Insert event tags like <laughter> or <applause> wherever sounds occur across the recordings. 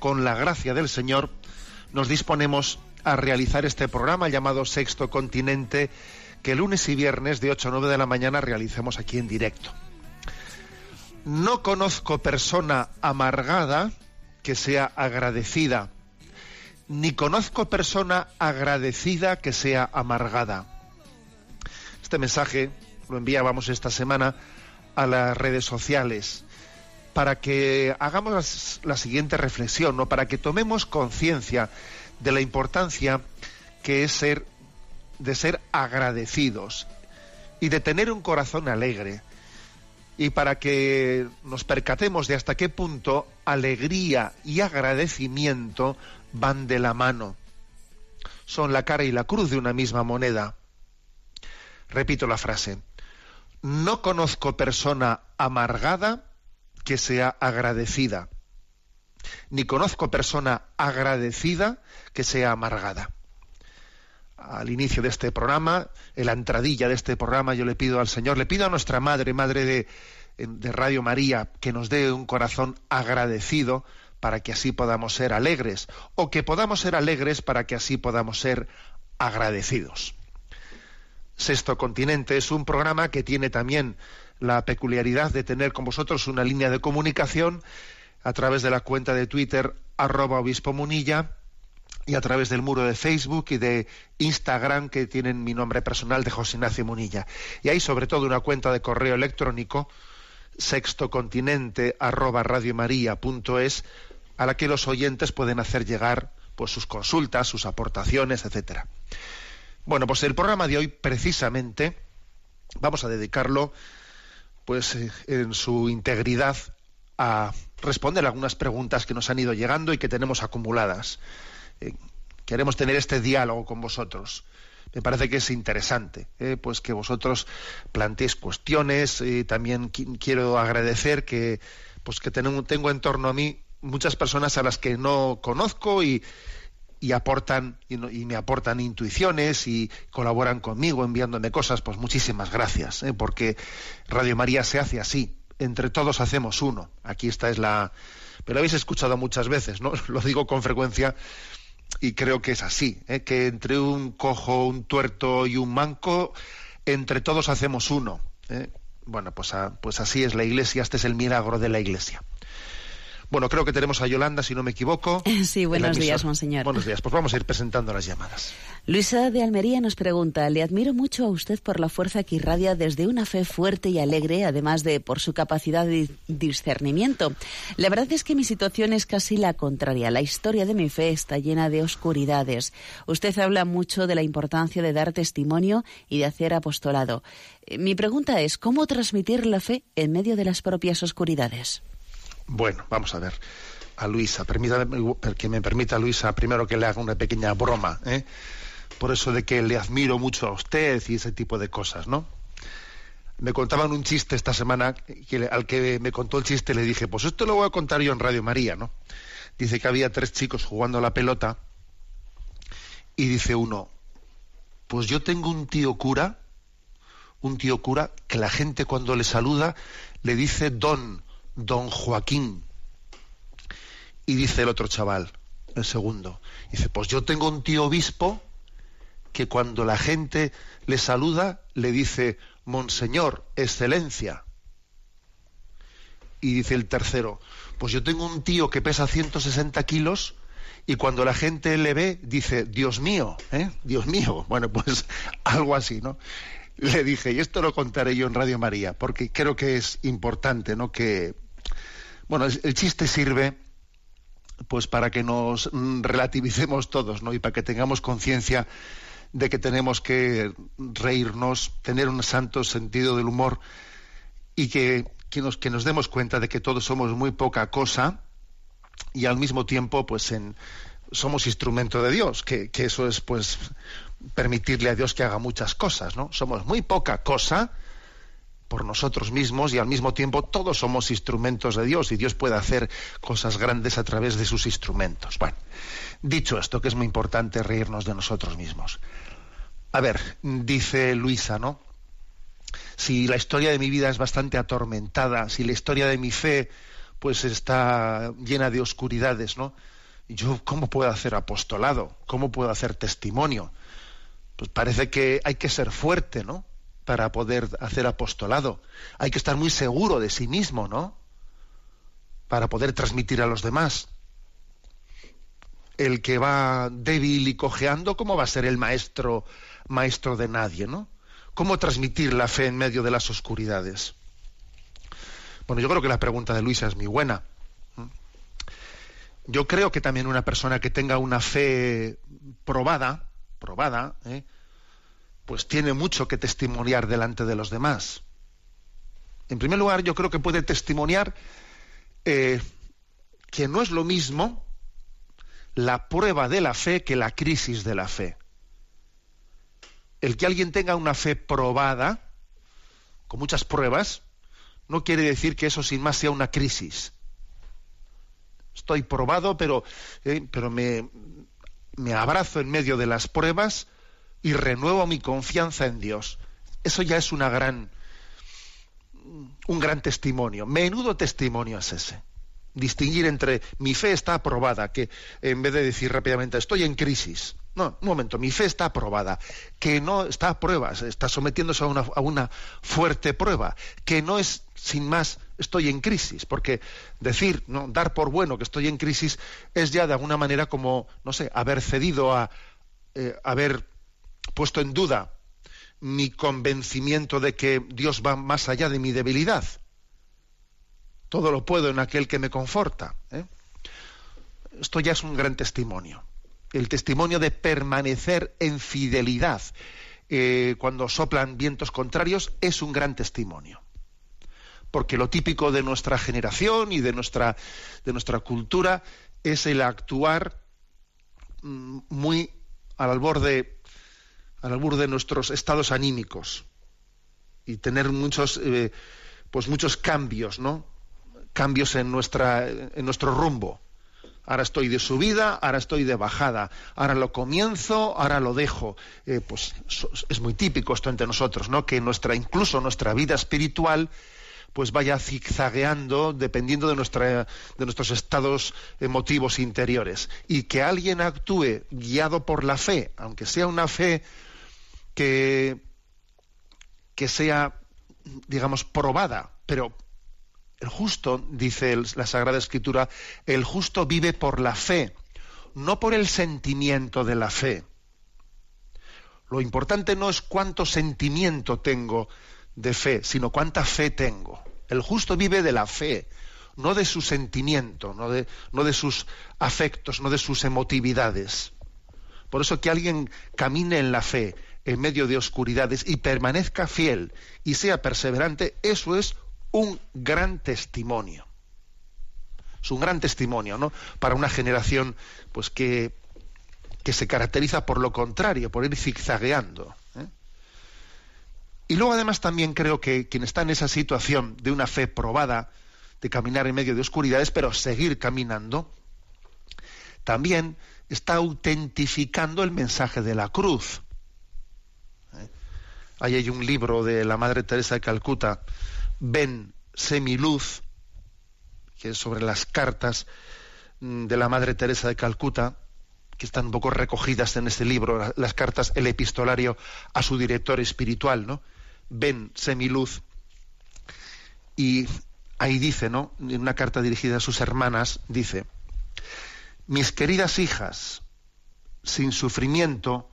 Con la gracia del Señor nos disponemos a realizar este programa llamado Sexto Continente, que lunes y viernes de 8 a 9 de la mañana realicemos aquí en directo. No conozco persona amargada que sea agradecida, ni conozco persona agradecida que sea amargada. Este mensaje lo enviábamos esta semana a las redes sociales para que hagamos la siguiente reflexión, ¿no? para que tomemos conciencia de la importancia que es ser de ser agradecidos y de tener un corazón alegre y para que nos percatemos de hasta qué punto alegría y agradecimiento van de la mano. Son la cara y la cruz de una misma moneda. Repito la frase. No conozco persona amargada que sea agradecida, ni conozco persona agradecida que sea amargada. Al inicio de este programa, en la entradilla de este programa, yo le pido al Señor, le pido a nuestra Madre, Madre de, de Radio María, que nos dé un corazón agradecido para que así podamos ser alegres, o que podamos ser alegres para que así podamos ser agradecidos. Sexto Continente es un programa que tiene también la peculiaridad de tener con vosotros una línea de comunicación a través de la cuenta de Twitter arroba obispo munilla y a través del muro de Facebook y de Instagram que tienen mi nombre personal de José Ignacio Munilla. Y hay sobre todo una cuenta de correo electrónico sextocontinente arroba radiomaria.es a la que los oyentes pueden hacer llegar pues sus consultas, sus aportaciones, etcétera. Bueno, pues el programa de hoy precisamente vamos a dedicarlo pues eh, en su integridad a responder algunas preguntas que nos han ido llegando y que tenemos acumuladas. Eh, queremos tener este diálogo con vosotros. Me parece que es interesante, eh, pues que vosotros planteéis cuestiones. eh, también qui- quiero agradecer que, pues que tengo, tengo en torno a mí muchas personas a las que no conozco y, y aportan y, y me aportan intuiciones y colaboran conmigo enviándome cosas. Pues muchísimas gracias, eh, porque Radio María se hace así. Entre todos hacemos uno. Aquí esta es la. Me lo habéis escuchado muchas veces, ¿no? <laughs> Lo digo con frecuencia y creo que es así, ¿eh? que entre un cojo, un tuerto y un manco, entre todos hacemos uno. ¿eh? Bueno, pues, a- pues así es la Iglesia, este es el milagro de la Iglesia. Bueno, creo que tenemos a Yolanda, si no me equivoco. <laughs> Sí, buenos días, monseñor. Buenos días, pues vamos a ir presentando las llamadas. Luisa de Almería nos pregunta, le admiro mucho a usted por la fuerza que irradia desde una fe fuerte y alegre, además de por su capacidad de discernimiento. La verdad es que mi situación es casi la contraria. La historia de mi fe está llena de oscuridades. Usted habla mucho de la importancia de dar testimonio y de hacer apostolado. Eh, Mi pregunta es, ¿cómo transmitir la fe en medio de las propias oscuridades? Bueno, vamos a ver. A Luisa, permítame, que me permita Luisa primero que le haga una pequeña broma, ¿eh? por eso de que le admiro mucho a usted y ese tipo de cosas, ¿no? Me contaban un chiste esta semana, que al que me contó el chiste le dije, pues esto lo voy a contar yo en Radio María, ¿no? Dice que había tres chicos jugando a la pelota y dice uno, pues yo tengo un tío cura, un tío cura que la gente cuando le saluda le dice don, don Joaquín. Y dice el otro chaval, el segundo, dice, pues yo tengo un tío obispo que cuando la gente le saluda le dice, Monseñor, excelencia. Y dice el tercero, pues yo tengo un tío que pesa 160 kilos y cuando la gente le ve dice, Dios mío, ¿eh? Dios mío. <laughs> Bueno, pues <laughs> algo así, ¿no? Le dije, y esto lo contaré yo en Radio María, porque creo que es importante, ¿no? Que, bueno, el chiste sirve pues para que nos relativicemos todos, ¿no? Y para que tengamos conciencia de que tenemos que reírnos, tener un santo sentido del humor y que, que, nos, que nos demos cuenta de que todos somos muy poca cosa y al mismo tiempo pues en, somos instrumento de Dios, que, que, eso es pues permitirle a Dios que haga muchas cosas, ¿no? Somos muy poca cosa por nosotros mismos y al mismo tiempo todos somos instrumentos de Dios y Dios puede hacer cosas grandes a través de sus instrumentos. Bueno, dicho esto, que es muy importante reírnos de nosotros mismos. A ver, dice Luisa, ¿no? Si la historia de mi vida es bastante atormentada, si la historia de mi fe pues está llena de oscuridades, ¿no? Yo cómo puedo hacer apostolado? ¿Cómo puedo hacer testimonio? Pues parece que hay que ser fuerte, ¿no? Para poder hacer apostolado. Hay que estar muy seguro de sí mismo, ¿no? Para poder transmitir a los demás. El que va débil y cojeando, ¿cómo va a ser el maestro, maestro de nadie, ¿no? ¿Cómo transmitir la fe en medio de las oscuridades? Bueno, yo creo que la pregunta de Luisa es muy buena. Yo creo que también una persona que tenga una fe probada, probada, ¿eh? Pues tiene mucho que testimoniar delante de los demás. En primer lugar, yo creo que puede testimoniar eh, que no es lo mismo la prueba de la fe que la crisis de la fe. El que alguien tenga una fe probada, con muchas pruebas, no quiere decir que eso sin más sea una crisis. Estoy probado, pero, eh, pero me, me abrazo en medio de las pruebas y renuevo mi confianza en Dios. Eso ya es una gran, un gran testimonio. Menudo testimonio es ese. Distinguir entre mi fe está aprobada, que en vez de decir rápidamente estoy en crisis. No, un momento, mi fe está aprobada, que no está a pruebas, está sometiéndose a una, a una fuerte prueba, que no es sin más estoy en crisis, porque decir, no, dar por bueno que estoy en crisis es ya de alguna manera como, no sé, haber cedido a eh, haber puesto en duda mi convencimiento de que Dios va más allá de mi debilidad. Todo lo puedo en aquel que me conforta. ¿eh? Esto ya es un gran testimonio. El testimonio de permanecer en fidelidad eh, cuando soplan vientos contrarios es un gran testimonio. Porque lo típico de nuestra generación y de nuestra, de nuestra cultura es el actuar mm, muy al borde al albur de nuestros estados anímicos y tener muchos, eh, pues muchos cambios, ¿no? Cambios en, nuestra, en nuestro rumbo. Ahora estoy de subida, ahora estoy de bajada, ahora lo comienzo, ahora lo dejo. Eh, pues es muy típico esto entre nosotros, ¿no? Que nuestra, incluso nuestra vida espiritual, pues vaya zigzagueando dependiendo de, nuestra, de nuestros estados emotivos interiores. Y que alguien actúe guiado por la fe, aunque sea una fe que, que sea, digamos, probada, pero el justo, dice la Sagrada Escritura, el justo vive por la fe, no por el sentimiento de la fe. Lo importante no es cuánto sentimiento tengo de fe, sino cuánta fe tengo. El justo vive de la fe, no de su sentimiento, no de, no de sus afectos, no de sus emotividades. Por eso que alguien camine en la fe, en medio de oscuridades y permanezca fiel y sea perseverante, eso es un gran testimonio. Es un gran testimonio, ¿no? Para una generación, pues que, que se caracteriza por lo contrario, por ir zigzagueando. ¿eh? Y luego además también creo que quien está en esa situación de una fe probada, de caminar en medio de oscuridades, pero seguir caminando, también está autentificando el mensaje de la cruz. Ahí hay un libro de la Madre Teresa de Calcuta, Ven, Semiluz, que es sobre las cartas mm, de la Madre Teresa de Calcuta, que están un poco recogidas en este libro, las cartas, el epistolario a su director espiritual, ¿no? Ven, semiluz. Y ahí dice, ¿no? En una carta dirigida a sus hermanas, dice, Mis queridas hijas, sin sufrimiento,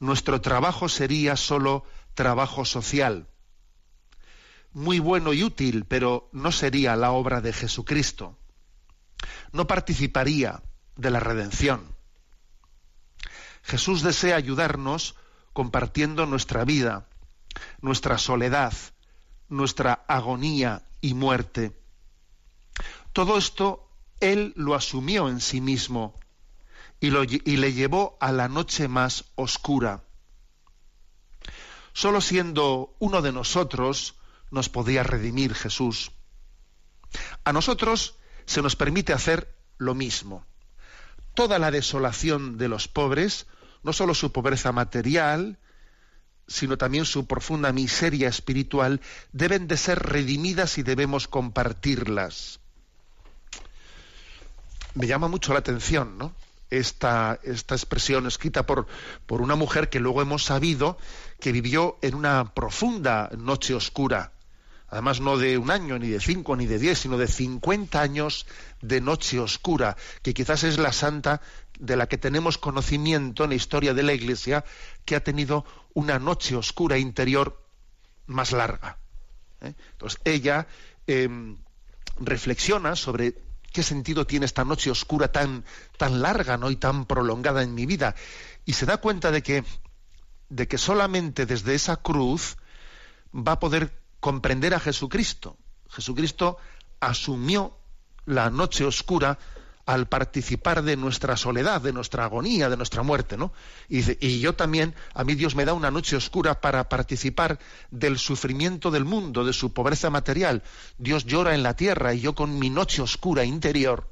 nuestro trabajo sería solo trabajo social. Muy bueno y útil, pero no sería la obra de Jesucristo. No participaría de la redención. Jesús desea ayudarnos compartiendo nuestra vida, nuestra soledad, nuestra agonía y muerte. Todo esto Él lo asumió en sí mismo y, le llevó a la noche más oscura. Solo siendo uno de nosotros nos podía redimir Jesús. A nosotros se nos permite hacer lo mismo. Toda la desolación de los pobres, no solo su pobreza material, sino también su profunda miseria espiritual, deben de ser redimidas y debemos compartirlas. Me llama mucho la atención, ¿no? Esta, esta expresión escrita por, por una mujer que luego hemos sabido que vivió en una profunda noche oscura. Además, no de un año, ni de cinco, ni de diez, sino de cincuenta años de noche oscura, que quizás es la santa de la que tenemos conocimiento en la historia de la Iglesia, que ha tenido una noche oscura interior más larga. ¿eh? Entonces ella em, reflexiona sobre qué sentido tiene esta noche oscura tan, tan larga ¿no? y tan prolongada en mi vida y se da cuenta de que, de que solamente desde esa cruz va a poder comprender a Jesucristo. Jesucristo asumió la noche oscura al participar de nuestra soledad, de nuestra agonía, de nuestra muerte, ¿no? Y, yo también, a mí Dios me da una noche oscura para participar del sufrimiento del mundo, de su pobreza material. Dios llora en la tierra y yo con mi noche oscura interior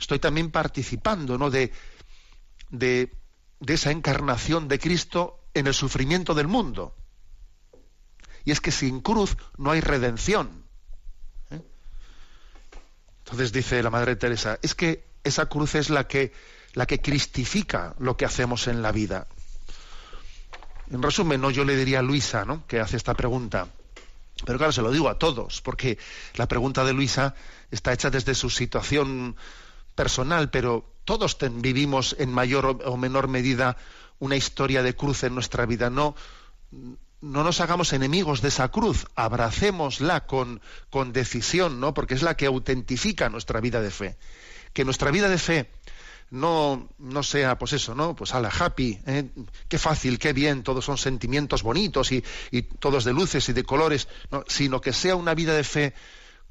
estoy también participando, ¿no? De, de, esa encarnación de Cristo en el sufrimiento del mundo. Y es que sin cruz no hay redención. Entonces dice la Madre Teresa, es que esa cruz es la que, la que cristifica lo que hacemos en la vida. En resumen, no yo le diría a Luisa, ¿no? que hace esta pregunta. Pero claro, se lo digo a todos, porque la pregunta de Luisa está hecha desde su situación personal, pero todos vivimos en mayor o menor medida una historia de cruz en nuestra vida. No, no nos hagamos enemigos de esa cruz, abracémosla con, con decisión, ¿no? Porque es la que autentifica nuestra vida de fe. Que nuestra vida de fe no, no sea, pues eso, ¿no? Pues a la happy, ¿eh? qué fácil, qué bien, todos son sentimientos bonitos y, y todos de luces y de colores, no, sino que sea una vida de fe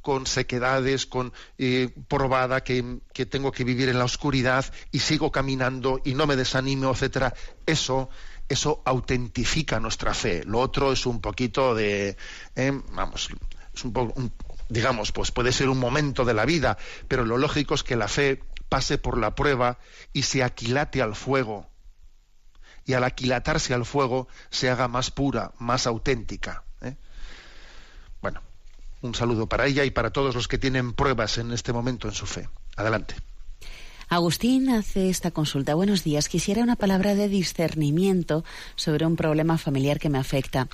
con sequedades, con eh, probada, que, que, tengo que vivir en la oscuridad y sigo caminando y no me desanimo, etcétera. Eso eso autentifica nuestra fe. Lo otro es un poquito de, eh, vamos, es un poco, digamos, pues puede ser un momento de la vida, pero lo lógico es que la fe pase por la prueba y se aquilate al fuego. Y al aquilatarse al fuego se haga más pura, más auténtica. ¿eh? Bueno, un saludo para ella y para todos los que tienen pruebas en este momento en su fe. Adelante. Agustín hace esta consulta. Buenos días. Quisiera una palabra de discernimiento sobre un problema familiar que me afecta.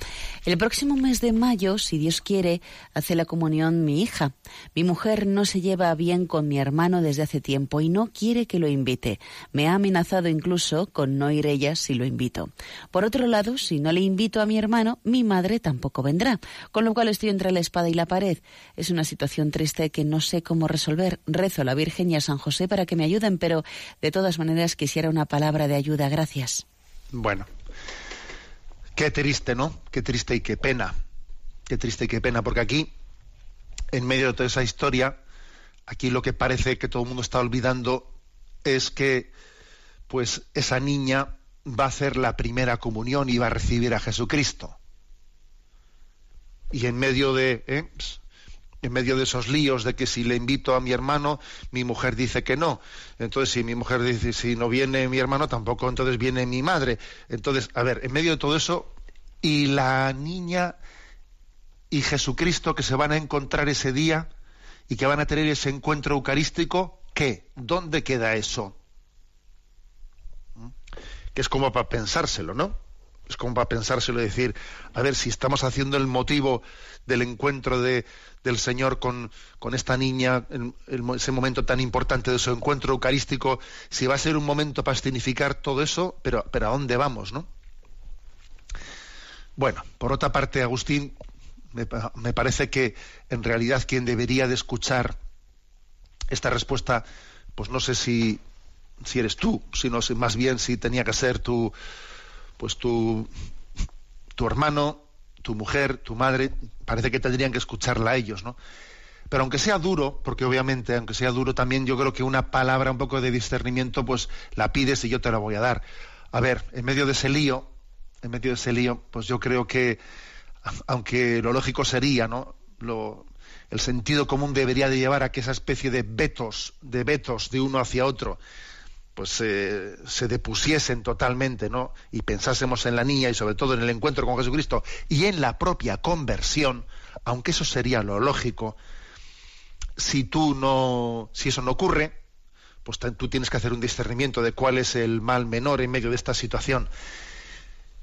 El próximo mes de mayo, si Dios quiere, hace la comunión mi hija. Mi mujer no se lleva bien con mi hermano desde hace tiempo y no quiere que lo invite. Me ha amenazado incluso con no ir ella si lo invito. Por otro lado, si no le invito a mi hermano, mi madre tampoco vendrá. Con lo cual estoy entre la espada y la pared. Es una situación triste que no sé cómo resolver. Rezo a la Virgen y a San José para que me ayuden pero de todas maneras quisiera una palabra de ayuda. Gracias. Bueno, qué triste, ¿no? Qué triste y qué pena. Qué triste y qué pena, porque aquí, en medio de toda esa historia, aquí lo que parece que todo el mundo está olvidando es que, pues, esa niña va a hacer la primera comunión y va a recibir a Jesucristo. Y en medio de, ¿eh? En medio de esos líos de que si le invito a mi hermano, mi mujer dice que no. Entonces, si mi mujer dice si no viene mi hermano, tampoco entonces viene mi madre. Entonces, a ver, en medio de todo eso, y la niña y Jesucristo que se van a encontrar ese día y que van a tener ese encuentro eucarístico, ¿qué? ¿Dónde queda eso? ¿Mm? Que es como para pensárselo, ¿no? Es como para pensárselo y decir, a ver, si estamos haciendo el motivo del encuentro de, del Señor con, con esta niña, en, ese momento tan importante de su encuentro eucarístico, si va a ser un momento para significar todo eso, pero, pero ¿a dónde vamos, no? Bueno, por otra parte, Agustín, me, parece que en realidad quien debería de escuchar esta respuesta, pues no sé si, si eres tú, sino más bien si tenía que ser tu, pues tu, tu hermano, tu mujer, tu madre, parece que tendrían que escucharla a ellos, ¿no? Pero aunque sea duro, porque obviamente, aunque sea duro también, yo creo que una palabra, un poco de discernimiento, pues la pides y yo te la voy a dar. A ver, en medio de ese lío, en medio de ese lío, pues yo creo que, aunque lo lógico sería, ¿no? Lo, el sentido común debería de llevar a que esa especie de vetos, de vetos de uno hacia otro, pues eh, se depusiesen totalmente, ¿no? Y pensásemos en la niña y sobre todo en el encuentro con Jesucristo y en la propia conversión, aunque eso sería lo lógico, si tú no, si eso no ocurre, pues tú tienes que hacer un discernimiento de cuál es el mal menor en medio de esta situación.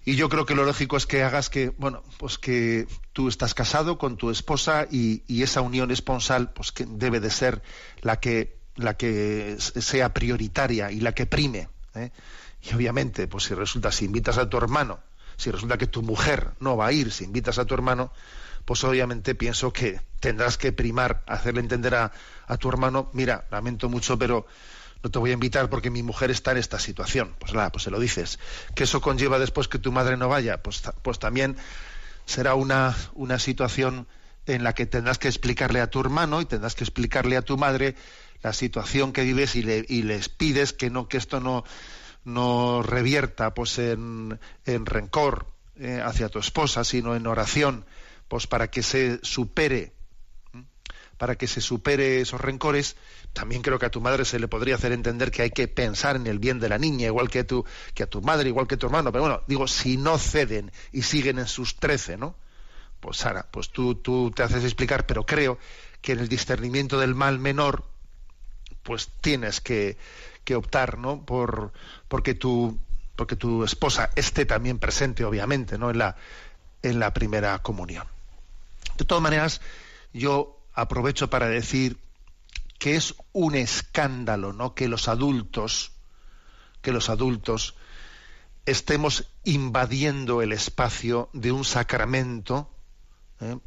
Y yo creo que lo lógico es que hagas que, bueno, pues que tú estás casado con tu esposa y, y esa unión esponsal, pues que debe de ser la que la que sea prioritaria y la que prime. ¿eh? Y obviamente, pues si resulta, si invitas a tu hermano, si resulta que tu mujer no va a ir, si invitas a tu hermano, pues obviamente pienso que tendrás que primar, hacerle entender a, tu hermano, mira, lamento mucho, pero no te voy a invitar porque mi mujer está en esta situación. Pues nada, pues se lo dices. Que eso conlleva después que tu madre no vaya, pues, pues también será una, una situación en la que tendrás que explicarle a tu hermano y tendrás que explicarle a tu madre la situación que vives y, les pides que no que esto no no revierta pues en, en rencor eh, hacia tu esposa sino en oración pues para que se supere para que se supere esos rencores. También creo que a tu madre se le podría hacer entender que hay que pensar en el bien de la niña igual que a tu que a tu madre igual que a tu hermano. Pero bueno digo si no ceden y siguen en sus trece no pues Sara pues tú tú te haces explicar pero creo que en el discernimiento del mal menor pues tienes que, optar, ¿no? Por, porque tu, porque tu esposa esté también presente, obviamente, ¿no? En la, en la primera comunión. De todas maneras, yo aprovecho para decir que es un escándalo, ¿no? Que los adultos, que los adultos estemos invadiendo el espacio de un sacramento ¿eh?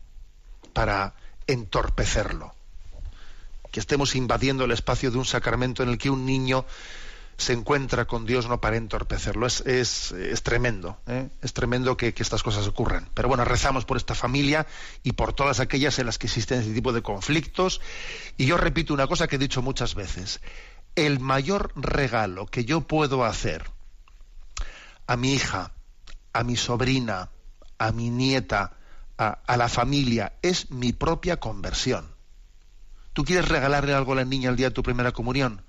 para entorpecerlo que estemos invadiendo el espacio de un sacramento en el que un niño se encuentra con Dios no para entorpecerlo. Es, es, tremendo, ¿eh? es tremendo que, estas cosas ocurran. Pero bueno, rezamos por esta familia y por todas aquellas en las que existen este tipo de conflictos. Y yo repito una cosa que he dicho muchas veces. El mayor regalo que yo puedo hacer a mi hija, a mi sobrina, a mi nieta, a la familia, es mi propia conversión. ¿Tú quieres regalarle algo a la niña el día de tu primera comunión?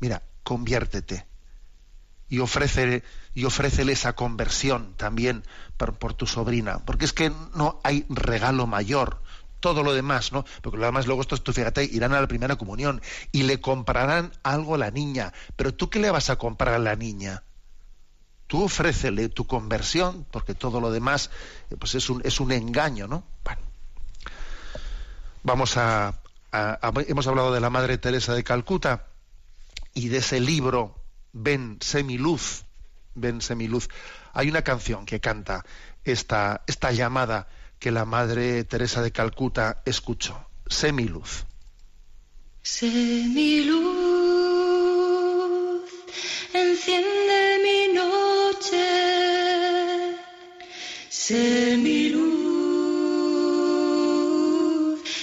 Mira, conviértete y ofrécele, y esa conversión también por, tu sobrina, porque es que no hay regalo mayor. Todo lo demás, ¿no? Porque lo demás luego estos, tú fíjate, irán a la primera comunión y le comprarán algo a la niña. Pero tú qué le vas a comprar a la niña? Tú ofrécele tu conversión, porque todo lo demás pues es un, es un engaño, ¿no? Bueno. Vamos a, hemos hablado de la Madre Teresa de Calcuta y de ese libro Ven Semiluz, Ven Semiluz. Hay una canción que canta esta, esta llamada que la Madre Teresa de Calcuta escuchó. Semiluz. Semiluz, enciende mi noche. Semiluz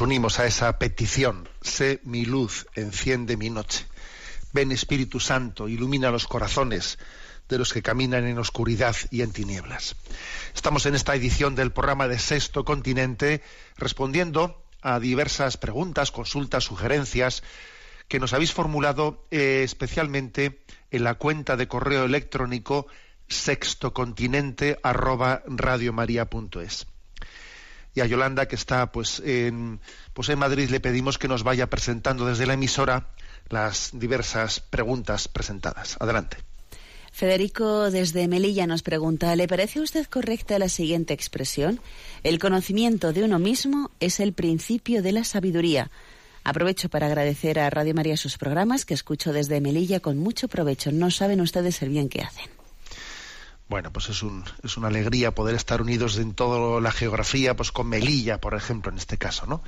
Unimos a esa petición. Sé mi luz, enciende mi noche. Ven Espíritu Santo, ilumina los corazones de los que caminan en oscuridad y en tinieblas. Estamos en esta edición del programa de Sexto Continente respondiendo a diversas preguntas, consultas, sugerencias que nos habéis formulado eh, especialmente en la cuenta de correo electrónico sextocontinente@radiomaria.es. Y a Yolanda que está pues en pues en Madrid le pedimos que nos vaya presentando desde la emisora las diversas preguntas presentadas. Adelante. Federico desde Melilla nos pregunta, ¿le parece a usted correcta la siguiente expresión? El conocimiento de uno mismo es el principio de la sabiduría. Aprovecho para agradecer a Radio María sus programas que escucho desde Melilla con mucho provecho. No saben ustedes el bien que hacen. Bueno, pues es, un, es una alegría poder estar unidos en toda la geografía, pues con Melilla, por ejemplo, en este caso, ¿no?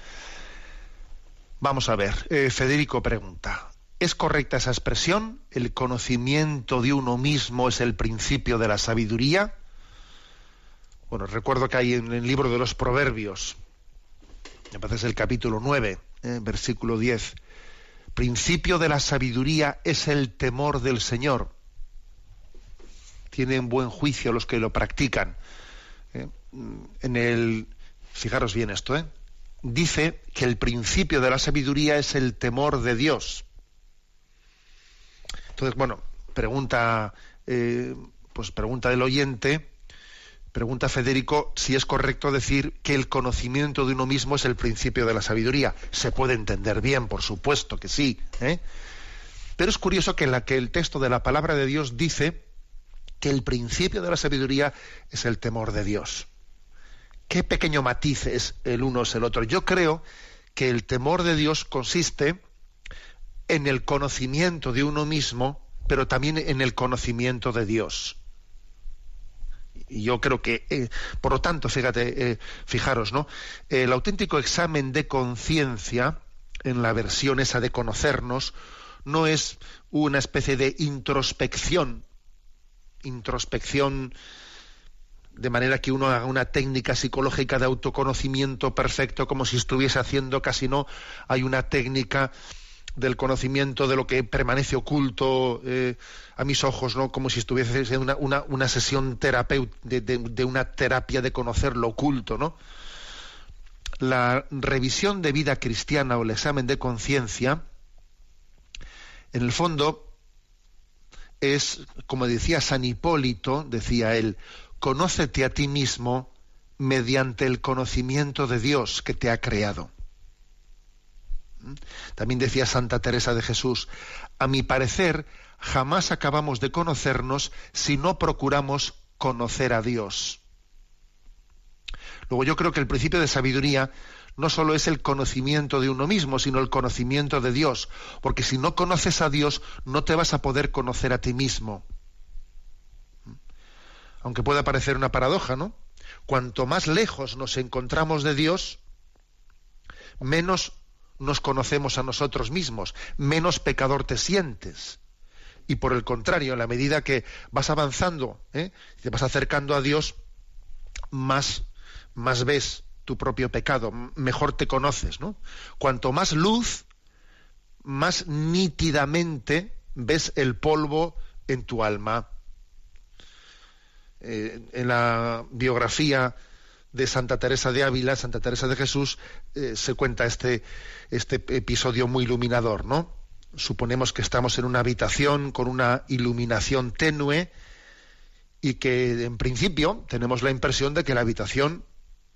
Vamos a ver, eh, Federico pregunta, ¿es correcta esa expresión? ¿El conocimiento de uno mismo es el principio de la sabiduría? Bueno, recuerdo que hay en el libro de los Proverbios, me parece es el capítulo 9, eh, versículo 10, principio de la sabiduría es el temor del Señor tienen buen juicio los que lo practican. Eh, En el, fijaros bien esto, ¿eh? dice que el principio de la sabiduría es el temor de Dios. Entonces, bueno, pregunta, eh, pues pregunta del oyente, pregunta Federico si es correcto decir que el conocimiento de uno mismo es el principio de la sabiduría. Se puede entender bien, por supuesto que sí. ¿eh? Pero es curioso que, la, que el texto de la palabra de Dios dice que el principio de la sabiduría es el temor de Dios. Qué pequeño matiz es el uno es el otro. Yo creo que el temor de Dios consiste en el conocimiento de uno mismo, pero también en el conocimiento de Dios. Y yo creo que, eh, por lo tanto, fíjate, eh, fijaros, ¿no? El auténtico examen de conciencia, en la versión esa de conocernos, no es una especie de introspección introspección de manera que uno haga una técnica psicológica de autoconocimiento perfecto como si estuviese haciendo casi no hay una técnica del conocimiento de lo que permanece oculto eh, a mis ojos no como si estuviese en una, una, sesión de, de una terapia de conocer lo oculto no la revisión de vida cristiana o el examen de conciencia en el fondo es, como decía San Hipólito, decía él, conócete a ti mismo mediante el conocimiento de Dios que te ha creado. También decía Santa Teresa de Jesús, a mi parecer, jamás acabamos de conocernos si no procuramos conocer a Dios. Luego yo creo que el principio de sabiduría no solo es el conocimiento de uno mismo, sino el conocimiento de Dios. Porque si no conoces a Dios, no te vas a poder conocer a ti mismo. Aunque pueda parecer una paradoja, ¿no? Cuanto más lejos nos encontramos de Dios, menos nos conocemos a nosotros mismos, menos pecador te sientes. Y por el contrario, en la medida que vas avanzando, ¿eh? te vas acercando a Dios, más, más ves tu propio pecado, mejor te conoces, ¿no? Cuanto más luz, más nítidamente ves el polvo en tu alma. Eh, en la biografía de Santa Teresa de Ávila, Santa Teresa de Jesús, eh, se cuenta este, este episodio muy iluminador, ¿no? Suponemos que estamos en una habitación con una iluminación tenue y que en principio tenemos la impresión de que la habitación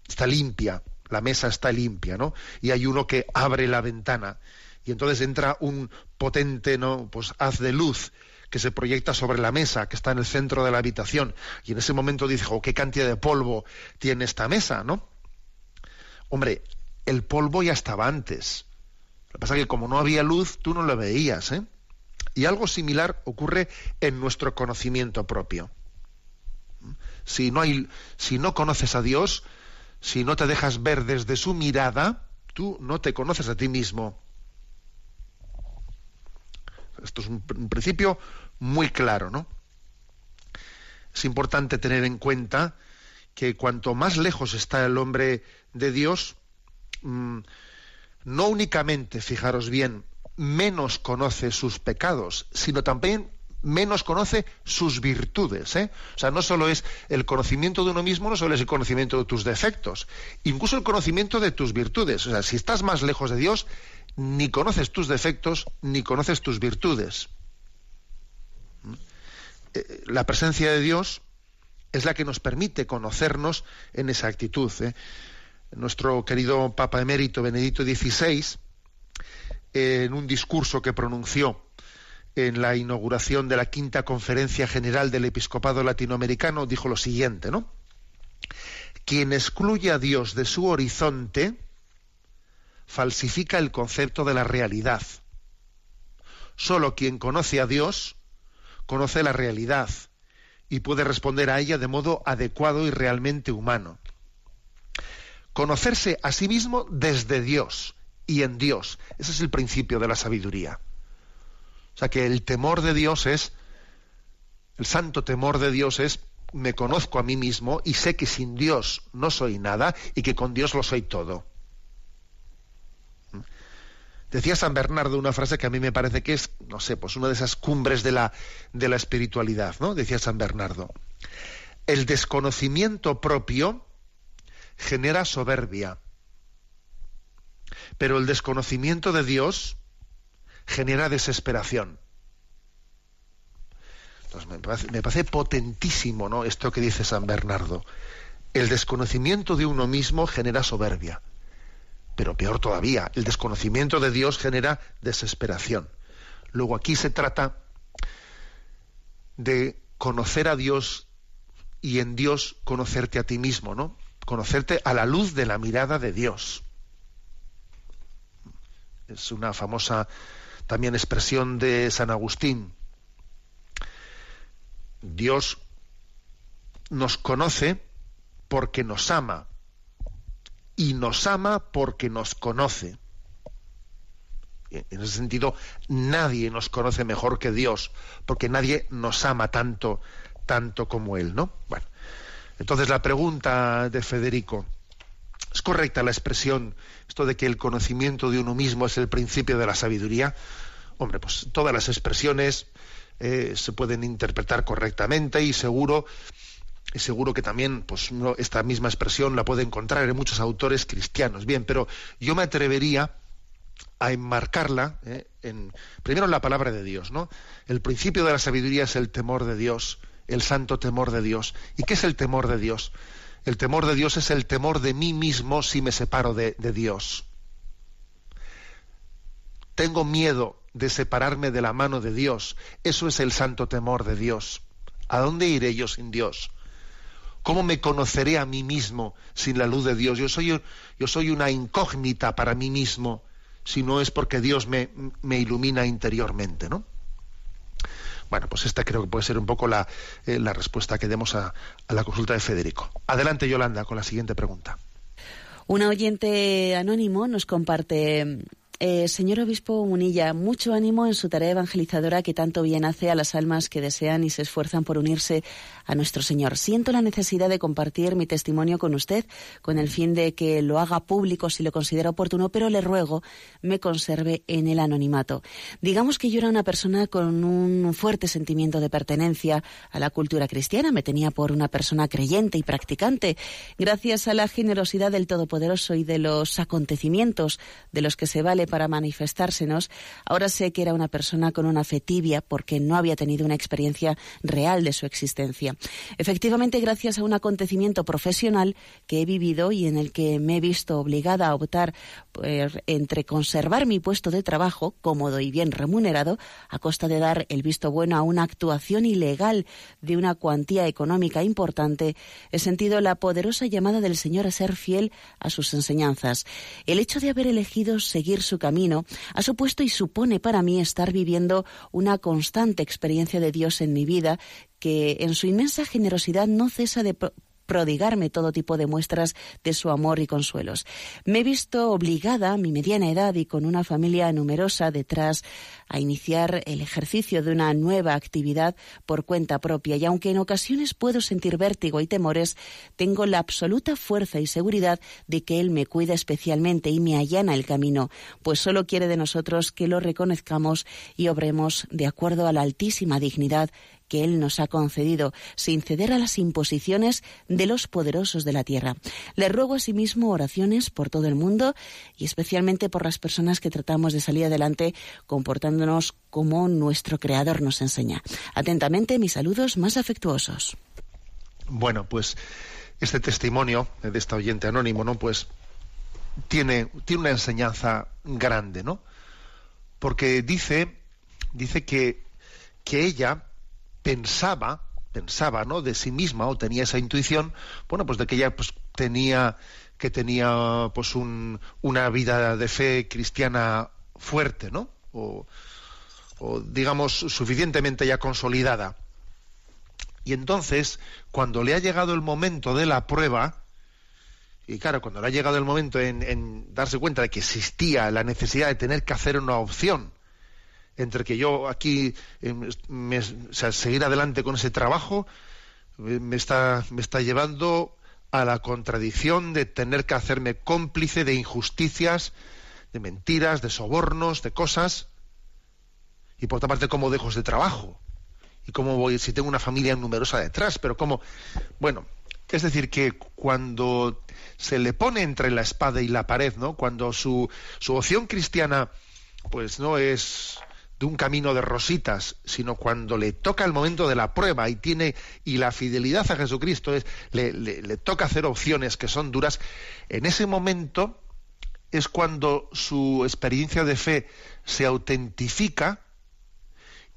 está limpia, la mesa está limpia, ¿no? Y hay uno que abre la ventana y entonces entra un potente, ¿no? Pues haz de luz que se proyecta sobre la mesa, que está en el centro de la habitación, y en ese momento dice, oh, qué cantidad de polvo tiene esta mesa, ¿no? Hombre, el polvo ya estaba antes. Lo que pasa es que como no había luz, tú no lo veías, ¿eh? Y algo similar ocurre en nuestro conocimiento propio. Si no hay, si no conoces a Dios, si no te dejas ver desde su mirada, tú no te conoces a ti mismo. Esto es un, principio muy claro, ¿no? Es importante tener en cuenta que cuanto más lejos está el hombre de Dios, mm, no únicamente, fijaros bien, menos conoce sus pecados, sino también menos conoce sus virtudes. ¿eh? O sea, no solo es el conocimiento de uno mismo, no solo es el conocimiento de tus defectos, incluso el conocimiento de tus virtudes. O sea, si estás más lejos de Dios, ni conoces tus defectos, ni conoces tus virtudes. Eh, La presencia de Dios es la que nos permite conocernos en esa actitud. ¿eh? Nuestro querido Papa Emérito Benedicto XVI, en un discurso que pronunció en la inauguración de la quinta conferencia general del episcopado latinoamericano, dijo lo siguiente. Quien excluye a Dios de su horizonte falsifica el concepto de la realidad. Solo quien conoce a Dios conoce la realidad y puede responder a ella de modo adecuado y realmente humano. Conocerse a sí mismo desde Dios y en Dios. Ese es el principio de la sabiduría. O sea que el temor de Dios es, el santo temor de Dios es, me conozco a mí mismo y sé que sin Dios no soy nada y que con Dios lo soy todo. Decía San Bernardo una frase que a mí me parece que es, no sé, pues una de esas cumbres de la, de la espiritualidad, ¿no? Decía San Bernardo. El desconocimiento propio genera soberbia, pero el desconocimiento de Dios genera desesperación. Entonces me parece, me parece potentísimo ¿no? esto que dice San Bernardo. El desconocimiento de uno mismo genera soberbia. Pero peor todavía, el desconocimiento de Dios genera desesperación. Luego aquí se trata de conocer a Dios y en Dios conocerte a ti mismo, ¿no? Conocerte a la luz de la mirada de Dios. Es una famosa también expresión de San Agustín. Dios nos conoce porque nos ama y nos ama porque nos conoce. En ese sentido, nadie nos conoce mejor que Dios, porque nadie nos ama tanto, tanto como Él, ¿no? Bueno, entonces la pregunta de Federico, ¿es correcta la expresión, esto de que el conocimiento de uno mismo es el principio de la sabiduría? Hombre, pues todas las expresiones eh, se pueden interpretar correctamente y seguro y seguro que también pues, esta misma expresión la puede encontrar en muchos autores cristianos. Bien, pero yo me atrevería a enmarcarla eh, en primero en la palabra de Dios, ¿no? El principio de la sabiduría es el temor de Dios, el santo temor de Dios. ¿Y qué es el temor de Dios? El temor de Dios es el temor de mí mismo si me separo de, Dios. Tengo miedo de separarme de la mano de Dios. Eso es el santo temor de Dios. ¿A dónde iré yo sin Dios? ¿Cómo me conoceré a mí mismo sin la luz de Dios? Yo soy, yo soy una incógnita para mí mismo si no es porque Dios me, me ilumina interiormente, ¿no? Bueno, pues esta creo que puede ser un poco la, eh, la respuesta que demos a, a la consulta de Federico. Adelante, Yolanda, con la siguiente pregunta. Un oyente anónimo nos comparte eh, señor obispo Munilla, mucho ánimo en su tarea evangelizadora que tanto bien hace a las almas que desean y se esfuerzan por unirse a nuestro Señor. Siento la necesidad de compartir mi testimonio con usted con el fin de que lo haga público si lo considera oportuno, pero le ruego me conserve en el anonimato. Digamos que yo era una persona con un fuerte sentimiento de pertenencia a la cultura cristiana, me tenía por una persona creyente y practicante. Gracias a la generosidad del Todopoderoso y de los acontecimientos de los que se vale para manifestársenos, ahora sé que era una persona con una fe tibia porque no había tenido una experiencia real de su existencia. Efectivamente, gracias a un acontecimiento profesional que he vivido y en el que me he visto obligada a optar pues, entre conservar mi puesto de trabajo, cómodo y bien remunerado, a costa de dar el visto bueno a una actuación ilegal de una cuantía económica importante, he sentido la poderosa llamada del Señor a ser fiel a sus enseñanzas. El hecho de haber elegido seguir su camino ha supuesto y supone para mí estar viviendo una constante experiencia de Dios en mi vida que en su inmensa generosidad no cesa de prodigarme todo tipo de muestras de su amor y consuelos. Me he visto obligada, a mi mediana edad y con una familia numerosa detrás, a iniciar el ejercicio de una nueva actividad por cuenta propia y aunque en ocasiones puedo sentir vértigo y temores, tengo la absoluta fuerza y seguridad de que Él me cuida especialmente y me allana el camino, pues solo quiere de nosotros que lo reconozcamos y obremos de acuerdo a la altísima dignidad que Él nos ha concedido, sin ceder a las imposiciones de los poderosos de la tierra. Le ruego asimismo oraciones por todo el mundo y especialmente por las personas que tratamos de salir adelante comportándonos como nuestro Creador nos enseña. Atentamente, mis saludos más afectuosos. Bueno, pues este testimonio de este oyente anónimo, ¿no? Pues tiene, tiene una enseñanza grande, ¿no? Porque dice, dice que, que ella pensaba, pensaba, ¿no? De sí misma o tenía esa intuición, bueno, pues de que ella pues, tenía que tenía pues un, una vida de fe cristiana fuerte, ¿no? O, o digamos suficientemente ya consolidada. Y entonces, cuando le ha llegado el momento de la prueba, y claro, cuando le ha llegado el momento en, en darse cuenta de que existía la necesidad de tener que hacer una opción, entre que yo aquí eh, me, o sea, seguir adelante con ese trabajo eh, me está, me está llevando a la contradicción de tener que hacerme cómplice de injusticias, de mentiras, de sobornos, de cosas. Y por otra parte, ¿cómo dejo ese trabajo? ¿Y cómo voy si tengo una familia numerosa detrás? Pero cómo... Bueno, es decir, que cuando se le pone entre la espada y la pared, ¿no? Cuando su, su opción cristiana pues no es de un camino de rositas, sino cuando le toca el momento de la prueba y tiene y la fidelidad a Jesucristo es le, toca hacer opciones que son duras, en ese momento es cuando su experiencia de fe se autentifica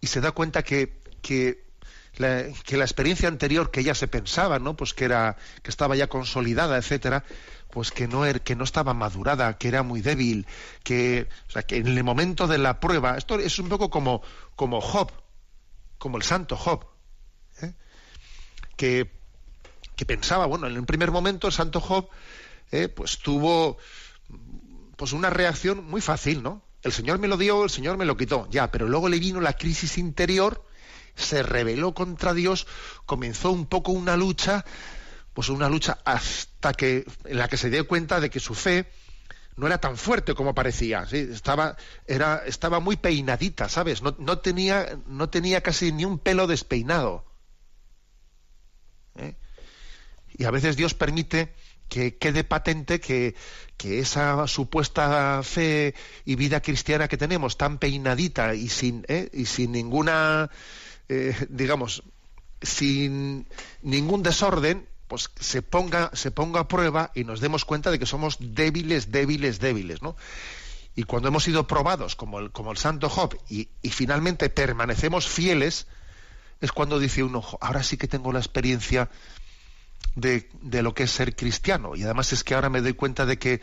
y se da cuenta que, que la, que la experiencia anterior que ella se pensaba, ¿no? Pues que era que estaba ya consolidada, etcétera, pues que no era, que no estaba madurada, que era muy débil, que o sea, que en el momento de la prueba, esto es un poco como como Job, como el santo Job, ¿eh? que que pensaba, bueno, en un primer momento el santo Job eh, pues tuvo pues una reacción muy fácil, ¿no? El Señor me lo dio, el Señor me lo quitó, ya, pero luego le vino la crisis interior, se rebeló contra Dios, comenzó un poco una lucha, pues una lucha hasta que en la que se dio cuenta de que su fe no era tan fuerte como parecía, estaba era estaba muy peinadita, ¿sabes? No, no tenía no tenía casi ni un pelo despeinado. ¿eh? Y a veces Dios permite que quede patente que, que, esa supuesta fe y vida cristiana que tenemos tan peinadita y sin, ¿eh? y sin ninguna, eh, digamos, sin ningún desorden, pues se ponga, se ponga a prueba y nos demos cuenta de que somos débiles, débiles, débiles, ¿no? Y cuando hemos sido probados, como el, como el santo Job, y, y finalmente permanecemos fieles, es cuando dice uno, ahora sí que tengo la experiencia de, de lo que es ser cristiano. Y además es que ahora me doy cuenta de que,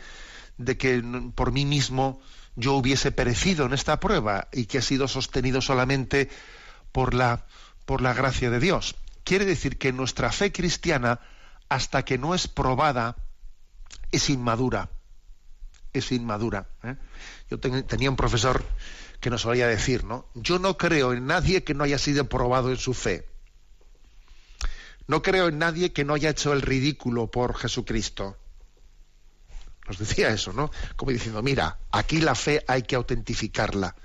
de que por mí mismo yo hubiese perecido en esta prueba y que ha sido sostenido solamente por la, por la gracia de Dios. Quiere decir que nuestra fe cristiana, hasta que no es probada, es inmadura. Es inmadura. ¿eh? Yo ten- tenía un profesor que nos solía decir, ¿no? Yo no creo en nadie que no haya sido probado en su fe. No creo en nadie que no haya hecho el ridículo por Jesucristo. Nos decía eso, ¿no? Como diciendo, mira, aquí la fe hay que autentificarla.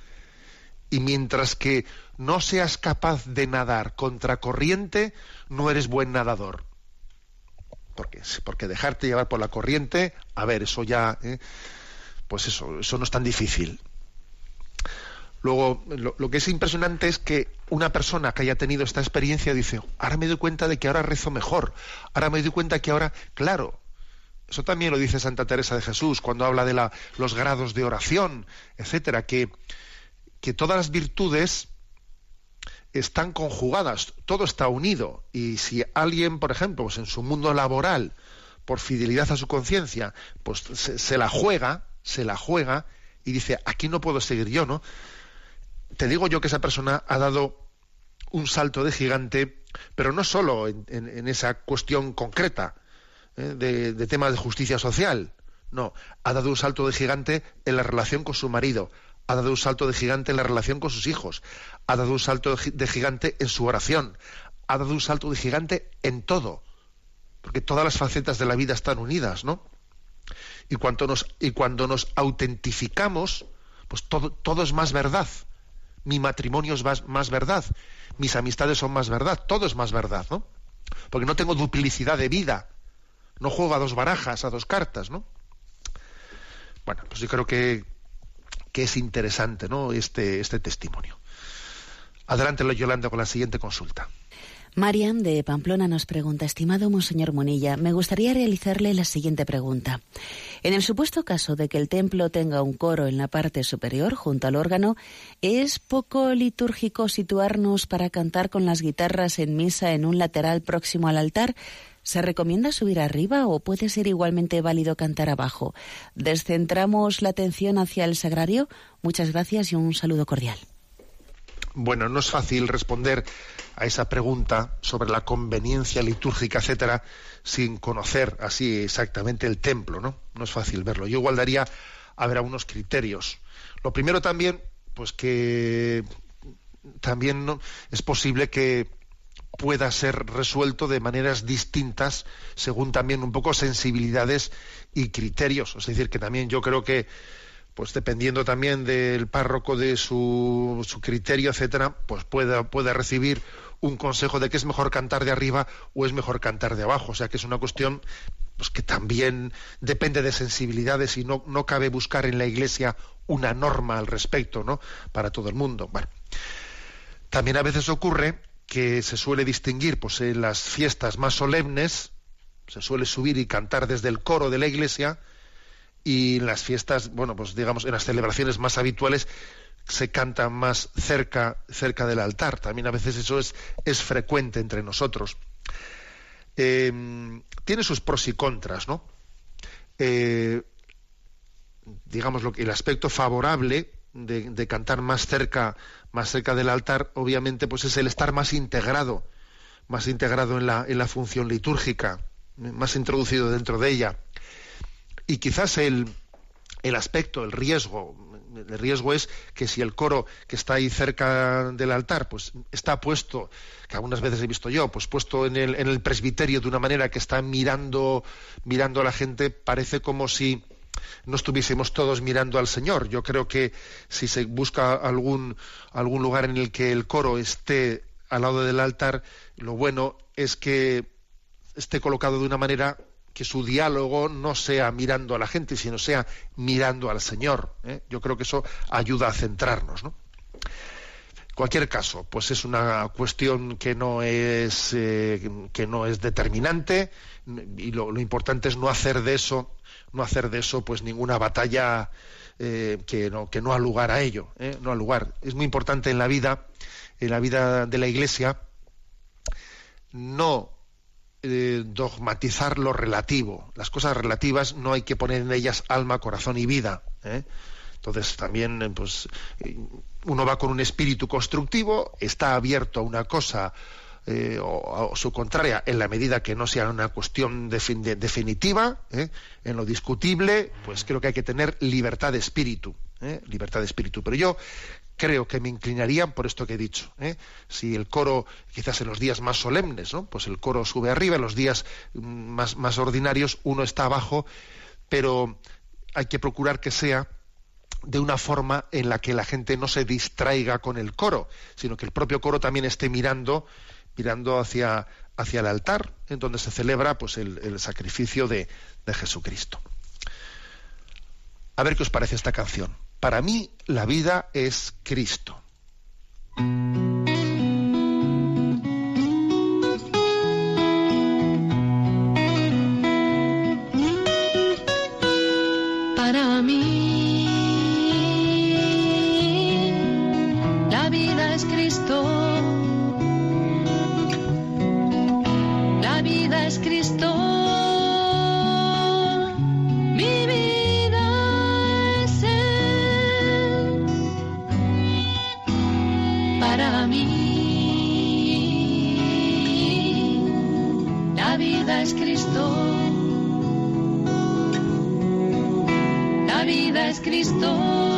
Y mientras que no seas capaz de nadar contra corriente, no eres buen nadador. Porque, porque dejarte llevar por la corriente, a ver, eso ya, ¿eh? pues eso, eso no es tan difícil. Luego, lo, que es impresionante es que una persona que haya tenido esta experiencia dice, ahora me doy cuenta de que ahora rezo mejor, ahora me doy cuenta que ahora, claro, eso también lo dice Santa Teresa de Jesús cuando habla de la- los grados de oración, etcétera, que, que todas las virtudes están conjugadas, todo está unido. Y si alguien, por ejemplo, pues en su mundo laboral, por fidelidad a su conciencia, pues se, la juega, se la juega y dice, aquí no puedo seguir yo, ¿no? Te digo yo que esa persona ha dado un salto de gigante, pero no solo en esa cuestión concreta ¿eh? de, de temas de justicia social, no, ha dado un salto de gigante en la relación con su marido, ha dado un salto de gigante en la relación con sus hijos, ha dado un salto de gi- de gigante en su oración, ha dado un salto de gigante en todo, porque todas las facetas de la vida están unidas, ¿no? Y cuando nos, y cuando nos autentificamos, pues todo, todo es más verdad. Mi matrimonio es más, más verdad, mis amistades son más verdad, todo es más verdad, ¿no? Porque no tengo duplicidad de vida, no juego a dos barajas, a dos cartas, ¿no? Bueno, pues yo creo que, que es interesante, ¿no? Este, este testimonio. Adelante, Yolanda, con la siguiente consulta. Marian de Pamplona nos pregunta, estimado Monseñor Monilla, me gustaría realizarle la siguiente pregunta. En el supuesto caso de que el templo tenga un coro en la parte superior junto al órgano, ¿es poco litúrgico situarnos para cantar con las guitarras en misa en un lateral próximo al altar? ¿Se recomienda subir arriba o puede ser igualmente válido cantar abajo? ¿Descentramos la atención hacia el sagrario? Muchas gracias y un saludo cordial. Bueno, no es fácil responder a esa pregunta sobre la conveniencia litúrgica, etcétera, sin conocer así exactamente el templo, ¿no? No es fácil verlo. Yo igual daría a ver algunos criterios. Lo primero también, pues que también es posible que pueda ser resuelto de maneras distintas según también un poco sensibilidades y criterios. Es decir, que también yo creo que pues dependiendo también del párroco de su, su criterio, etcétera, pues pueda, pueda recibir un consejo de que es mejor cantar de arriba o es mejor cantar de abajo. O sea que es una cuestión pues, que también depende de sensibilidades y no, no cabe buscar en la iglesia una norma al respecto, ¿no? Para todo el mundo. Bueno. También a veces ocurre que se suele distinguir pues, en las fiestas más solemnes, se suele subir y cantar desde el coro de la iglesia, y en las fiestas, bueno, pues digamos, en las celebraciones más habituales se canta más cerca, cerca del altar. También a veces eso es, es frecuente entre nosotros. Eh, tiene sus pros y contras, ¿no? Eh, digamos, lo que, el aspecto favorable de, cantar más cerca, más cerca del altar, obviamente, pues es el estar más integrado, más integrado en la, en la función litúrgica, más introducido dentro de ella. Y quizás el, el aspecto, el riesgo, el riesgo es que si el coro que está ahí cerca del altar, pues está puesto, que algunas veces he visto yo, pues puesto en el, en el presbiterio de una manera que está mirando, mirando a la gente, parece como si no estuviésemos todos mirando al Señor. Yo creo que si se busca algún, algún lugar en el que el coro esté al lado del altar, lo bueno es que esté colocado de una manera que su diálogo no sea mirando a la gente, sino sea mirando al Señor. ¿eh? Yo creo que eso ayuda a centrarnos. ¿no? Cualquier caso, pues es una cuestión que no es, eh, que no es determinante y lo, importante es no hacer de eso, no hacer de eso pues ninguna batalla eh, que, no, que no ha lugar a ello. No ha lugar. Es muy importante en la vida, en la vida de la Iglesia, no eh, dogmatizar lo relativo. Las cosas relativas no hay que poner en ellas alma, corazón y vida. ¿eh? Entonces también, eh, pues, eh, uno va con un espíritu constructivo, está abierto a una cosa eh, o, su contraria, en la medida que no sea una cuestión defin- de- definitiva, ¿eh? en lo discutible, pues creo que hay que tener libertad de espíritu, ¿eh? libertad de espíritu. Pero yo creo que me inclinaría por esto que he dicho. ¿eh? Si el coro, quizás en los días más solemnes, ¿no? pues el coro sube arriba, en los días mm, más, más ordinarios uno está abajo, pero hay que procurar que sea de una forma en la que la gente no se distraiga con el coro, sino que el propio coro también esté mirando, mirando hacia, hacia el altar, en donde se celebra pues, el, el sacrificio de, de Jesucristo. A ver qué os parece esta canción. Para mí la vida es Cristo. Cristo.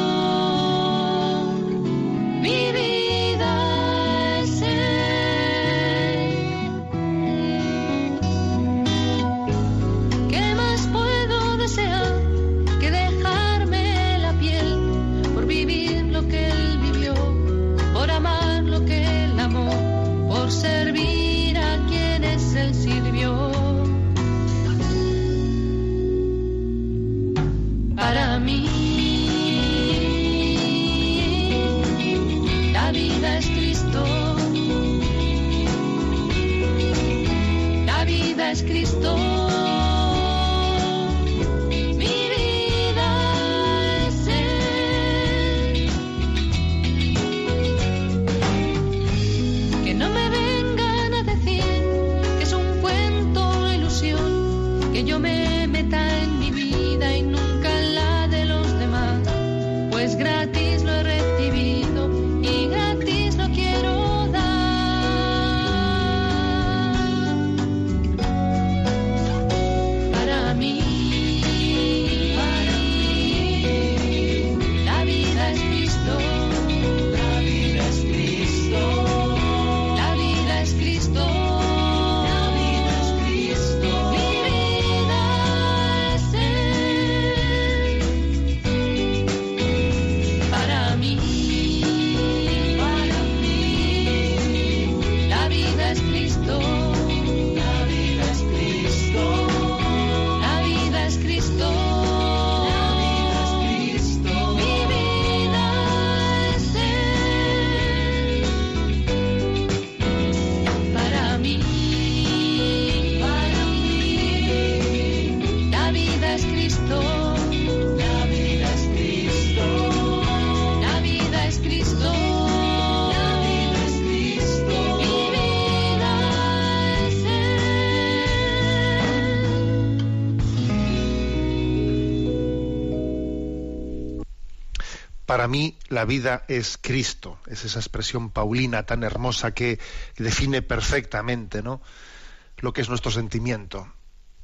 Para mí la vida es Cristo. Es esa expresión paulina tan hermosa que define perfectamente ¿no? lo que es nuestro sentimiento.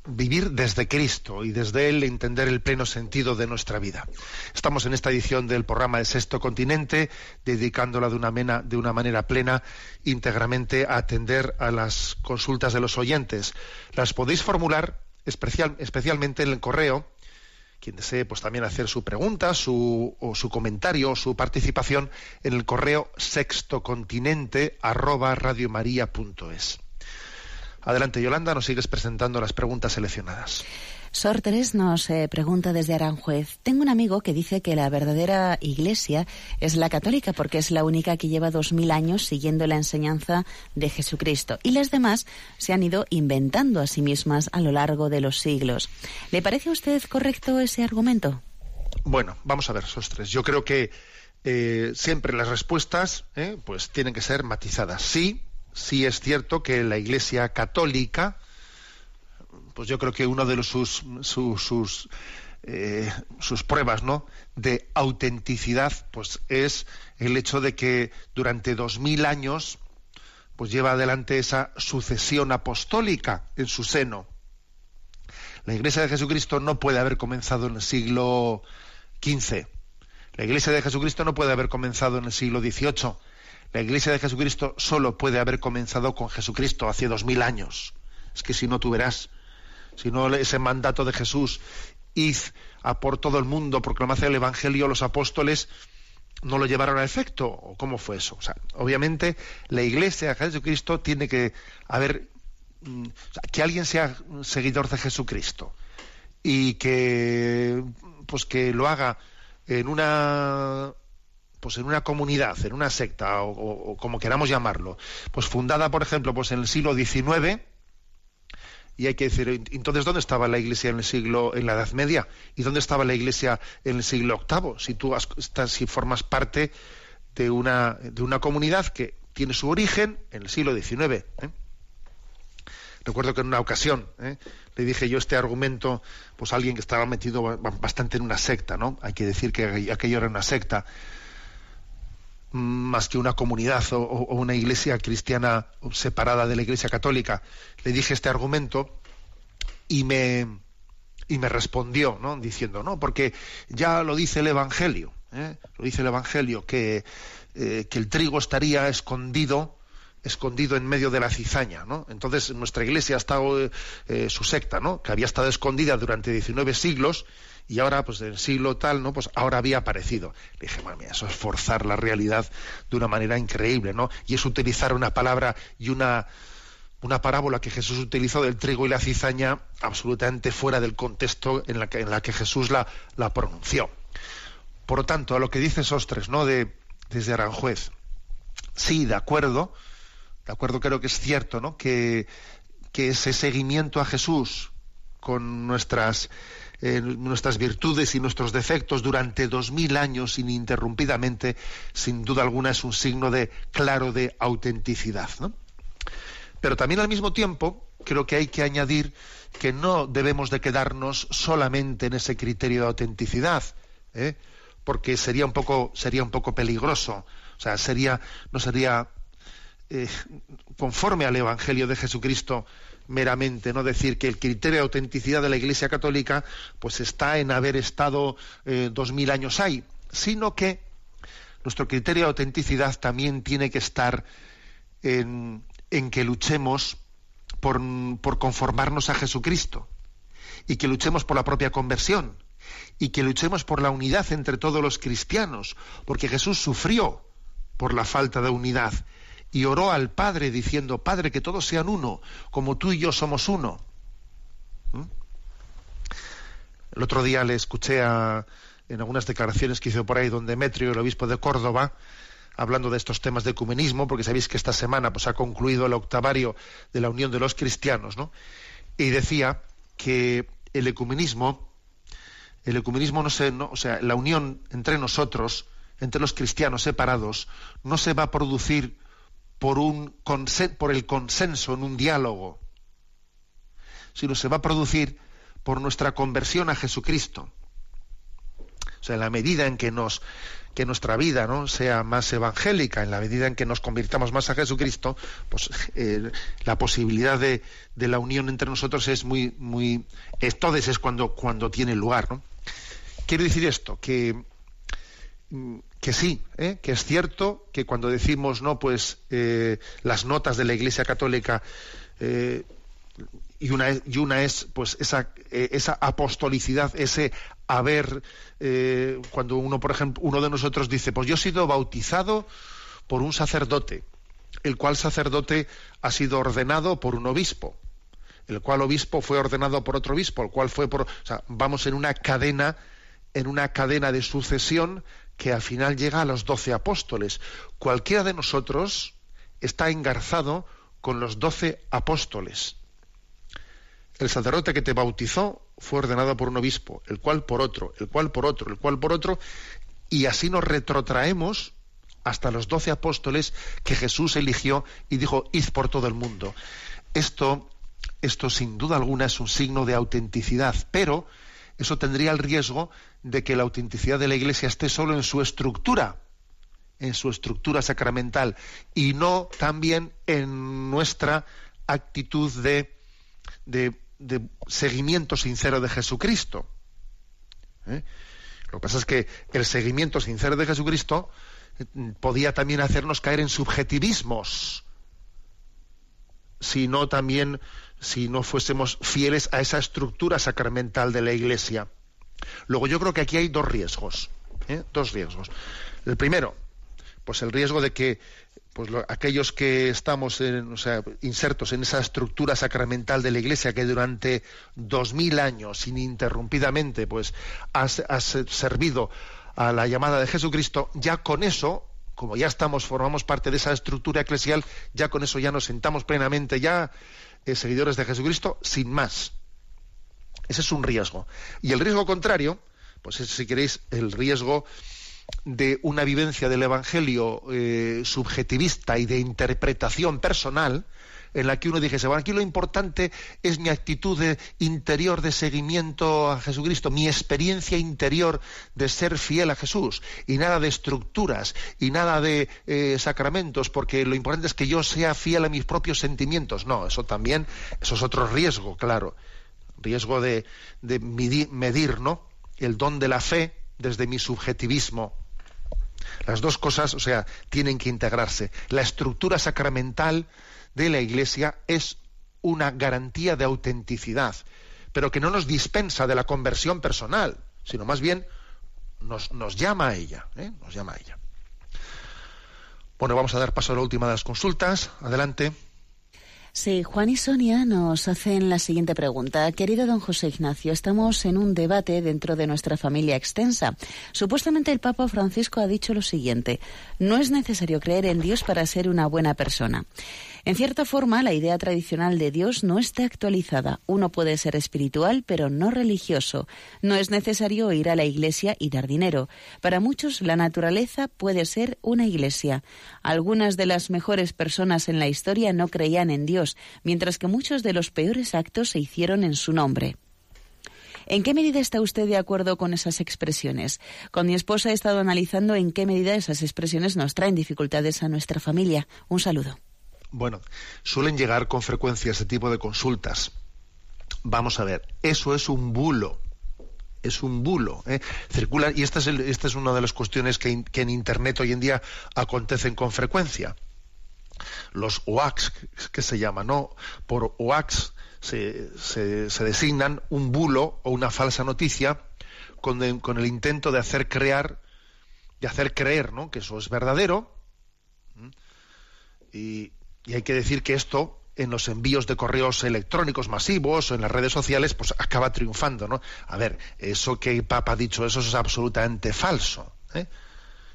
Vivir desde Cristo y desde Él entender el pleno sentido de nuestra vida. Estamos en esta edición del programa de Sexto Continente, dedicándola de una, de una manera plena, íntegramente a atender a las consultas de los oyentes. Las podéis formular especial- especialmente en el correo quien desee pues también hacer su pregunta, su, o su comentario, o su participación en el correo sextocontinente arroba. Adelante, Yolanda, nos sigues presentando las preguntas seleccionadas. Sor Teres nos eh, pregunta desde Aranjuez. Tengo un amigo que dice que la verdadera iglesia es la católica porque es la única que lleva dos mil años siguiendo la enseñanza de Jesucristo y las demás se han ido inventando a sí mismas a lo largo de los siglos. ¿Le parece a usted correcto ese argumento? Bueno, vamos a ver, Sostres. Yo creo que eh, siempre las respuestas eh, pues tienen que ser matizadas. Sí, sí es cierto que la Iglesia católica pues yo creo que uno de sus, sus, eh, sus pruebas ¿no? de autenticidad pues es el hecho de que durante dos mil años pues lleva adelante esa sucesión apostólica en su seno. La Iglesia de Jesucristo no puede haber comenzado en el siglo XV. La Iglesia de Jesucristo no puede haber comenzado en el siglo XVIII. La Iglesia de Jesucristo solo puede haber comenzado con Jesucristo hace dos mil años. Es que si no tú verás, si no ese mandato de Jesús, id a por todo el mundo, proclamad el Evangelio, los apóstoles no lo llevaron a efecto. ¿O cómo fue eso? Obviamente la Iglesia de Jesucristo tiene que haber mm, que alguien sea seguidor de Jesucristo y que pues que lo haga en una pues en una comunidad, en una secta o, o como queramos llamarlo, pues fundada por ejemplo pues en el siglo XIX y hay que decir, entonces, ¿dónde estaba la Iglesia en el siglo, en la Edad Media? ¿Y dónde estaba la Iglesia en el siglo VIII? Si tú estás, si formas parte de una, de una comunidad que tiene su origen en el siglo XIX. ¿eh? Recuerdo que en una ocasión ¿eh? le dije yo este argumento pues a alguien que estaba metido bastante en una secta, ¿no? Hay que decir que aquello era una secta más que una comunidad o, una iglesia cristiana separada de la iglesia católica. Le dije este argumento y me, y me respondió, ¿no? Diciendo, no, porque ya lo dice el Evangelio, ¿eh? lo dice el Evangelio, que, eh, que el trigo estaría escondido escondido en medio de la cizaña, ¿no? Entonces nuestra iglesia ha estado, eh, su secta, ¿no? Que había estado escondida durante 19 siglos y ahora, pues del siglo tal, ¿no? Pues ahora había aparecido. Le dije, madre mía, eso es forzar la realidad de una manera increíble, ¿no? Y es utilizar una palabra y una, una parábola que Jesús utilizó del trigo y la cizaña absolutamente fuera del contexto en la que, en la que Jesús la, la pronunció. Por lo tanto, a lo que dice Sostres, ¿no? De, desde Aranjuez. Sí, de acuerdo, de acuerdo, creo que es cierto, ¿no? Que, ese seguimiento a Jesús con nuestras nuestras virtudes y nuestros defectos durante dos mil años ininterrumpidamente, sin duda alguna es un signo de claro de autenticidad. Pero también al mismo tiempo creo que hay que añadir que no debemos de quedarnos solamente en ese criterio de autenticidad, ¿eh? porque sería un poco sería un poco peligroso, o sea, sería no sería eh, conforme al Evangelio de Jesucristo meramente, no decir que el criterio de autenticidad de la Iglesia Católica pues está en haber estado eh, dos mil años ahí, sino que nuestro criterio de autenticidad también tiene que estar en, que luchemos por, por conformarnos a Jesucristo y que luchemos por la propia conversión y que luchemos por la unidad entre todos los cristianos, porque Jesús sufrió por la falta de unidad y oró al Padre diciendo, Padre, que todos sean uno, como tú y yo somos uno. ¿Mm? El otro día le escuché a, en algunas declaraciones que hizo por ahí don Demetrio, el obispo de Córdoba, hablando de estos temas de ecumenismo, porque sabéis que esta semana pues, ha concluido el octavario de la Unión de los Cristianos, ¿no? Y decía que el ecumenismo, el ecumenismo no se, no, o sea, la unión entre nosotros, entre los cristianos separados, no se va a producir por, un por el consenso en un diálogo, sino se va a producir por nuestra conversión a Jesucristo. O sea, en la medida en que nos que nuestra vida ¿no? sea más evangélica, en la medida en que nos convirtamos más a Jesucristo, pues eh, la posibilidad de, de, la unión entre nosotros es muy, muy, entonces es cuando, cuando tiene lugar. ¿no? Quiero decir esto, que mm, que sí, ¿eh? que es cierto que cuando decimos no, pues eh, las notas de la Iglesia Católica eh, y una y una es pues esa esa apostolicidad, ese haber cuando uno por ejemplo uno de nosotros dice pues yo he sido bautizado por un sacerdote, el cual sacerdote ha sido ordenado por un obispo, el cual obispo fue ordenado por otro obispo, el cual fue por, o sea, vamos en una cadena en una cadena de sucesión que al final llega a los doce apóstoles. Cualquiera de nosotros está engarzado con los doce apóstoles. El sacerdote que te bautizó fue ordenado por un obispo, el cual por otro, el cual por otro, el cual por otro, y así nos retrotraemos hasta los doce apóstoles que Jesús eligió y dijo, id por todo el mundo. Esto esto sin duda alguna es un signo de autenticidad, pero eso tendría el riesgo de que la autenticidad de la Iglesia esté solo en su estructura, en su estructura sacramental, y no también en nuestra actitud de, de, seguimiento sincero de Jesucristo. ¿Eh? Lo que pasa es que el seguimiento sincero de Jesucristo eh, podía también hacernos caer en subjetivismos, si no también si no fuésemos fieles a esa estructura sacramental de la Iglesia. Luego yo creo que aquí hay dos riesgos, ¿eh? dos riesgos. El primero, pues el riesgo de que pues aquellos que estamos insertos en esa estructura sacramental de la Iglesia que durante dos mil años ininterrumpidamente pues has, servido a la llamada de Jesucristo, ya con eso como ya estamos, formamos parte de esa estructura eclesial, ya con eso ya nos sentamos plenamente, ya eh, seguidores de Jesucristo sin más. Ese es un riesgo. Y el riesgo contrario, pues es, si queréis, el riesgo de una vivencia del Evangelio eh, subjetivista y de interpretación personal, en la que uno dijese, bueno, aquí lo importante es mi actitud de interior de seguimiento a Jesucristo, mi experiencia interior de ser fiel a Jesús, y nada de estructuras, y nada de eh, sacramentos, porque lo importante es que yo sea fiel a mis propios sentimientos. No, eso también, eso es otro riesgo, claro. Riesgo de, medir, ¿no? El don de la fe desde mi subjetivismo. Las dos cosas, o sea, tienen que integrarse. La estructura sacramental de la Iglesia es una garantía de autenticidad, pero que no nos dispensa de la conversión personal, sino más bien nos, llama a ella, ¿eh? nos llama a ella. Bueno, vamos a dar paso a la última de las consultas. Adelante. Sí, Juan y Sonia nos hacen la siguiente pregunta. Querido don José Ignacio, estamos en un debate dentro de nuestra familia extensa. Supuestamente el Papa Francisco ha dicho lo siguiente, no es necesario creer en Dios para ser una buena persona. En cierta forma, la idea tradicional de Dios no está actualizada. Uno puede ser espiritual, pero no religioso. No es necesario ir a la iglesia y dar dinero. Para muchos, la naturaleza puede ser una iglesia. Algunas de las mejores personas en la historia no creían en Dios, mientras que muchos de los peores actos se hicieron en su nombre. ¿En qué medida está usted de acuerdo con esas expresiones? Con mi esposa he estado analizando en qué medida esas expresiones nos traen dificultades a nuestra familia. Un saludo. Bueno, suelen llegar con frecuencia ese tipo de consultas. Vamos a ver, eso es un bulo. Es un bulo. ¿eh? Circula, y esta es, esta es una de las cuestiones que, en Internet hoy en día acontecen con frecuencia. Los OAX, que se llama, ¿no? Por OAX se, se, designan un bulo o una falsa noticia con, con el intento de hacer crear, de hacer creer, ¿no? Que eso es verdadero. Y, y hay que decir que esto en los envíos de correos electrónicos masivos o en las redes sociales, pues acaba triunfando, ¿no? A ver, eso que el Papa ha dicho, eso es absolutamente falso. ¿eh?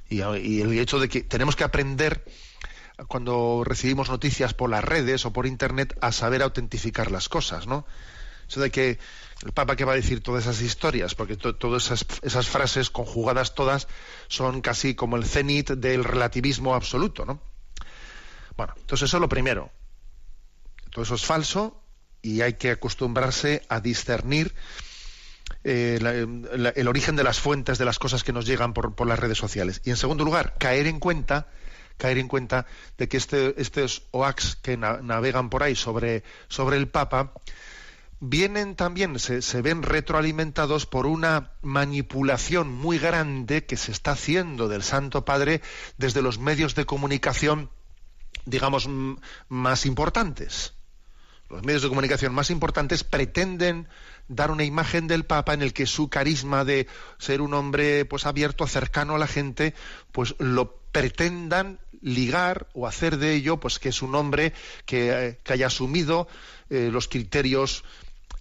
Y, el hecho de que tenemos que aprender cuando recibimos noticias por las redes o por internet a saber autentificar las cosas, ¿no? Eso de que el Papa que va a decir todas esas historias, porque todas esas, esas frases conjugadas todas son casi como el cenit del relativismo absoluto, ¿no? Bueno, entonces eso es lo primero. Todo eso es falso y hay que acostumbrarse a discernir eh, el origen de las fuentes de las cosas que nos llegan por, las redes sociales. Y en segundo lugar, caer en cuenta caer en cuenta de que este, estos OAX que navegan por ahí sobre, sobre el Papa vienen también, se, se, ven retroalimentados por una manipulación muy grande que se está haciendo del Santo Padre desde los medios de comunicación digamos, más importantes. Los medios de comunicación más importantes pretenden dar una imagen del Papa en el que su carisma de ser un hombre pues abierto, cercano a la gente, pues lo pretendan ligar o hacer de ello pues que es un hombre que, que haya asumido eh, los criterios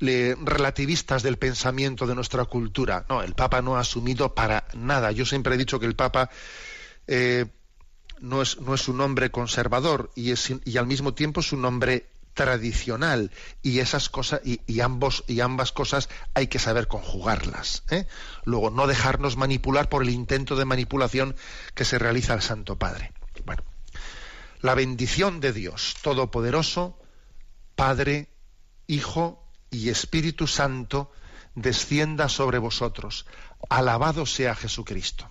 relativistas del pensamiento de nuestra cultura. No, el Papa no ha asumido para nada. Yo siempre he dicho que el Papa eh, no es, no es un hombre conservador y, es, y al mismo tiempo es un hombre tradicional y esas cosas y, ambos y ambas cosas hay que saber conjugarlas ¿eh? luego no dejarnos manipular por el intento de manipulación que se realiza al Santo Padre bueno la bendición de Dios todopoderoso Padre Hijo y Espíritu Santo, descienda sobre vosotros. Alabado sea Jesucristo.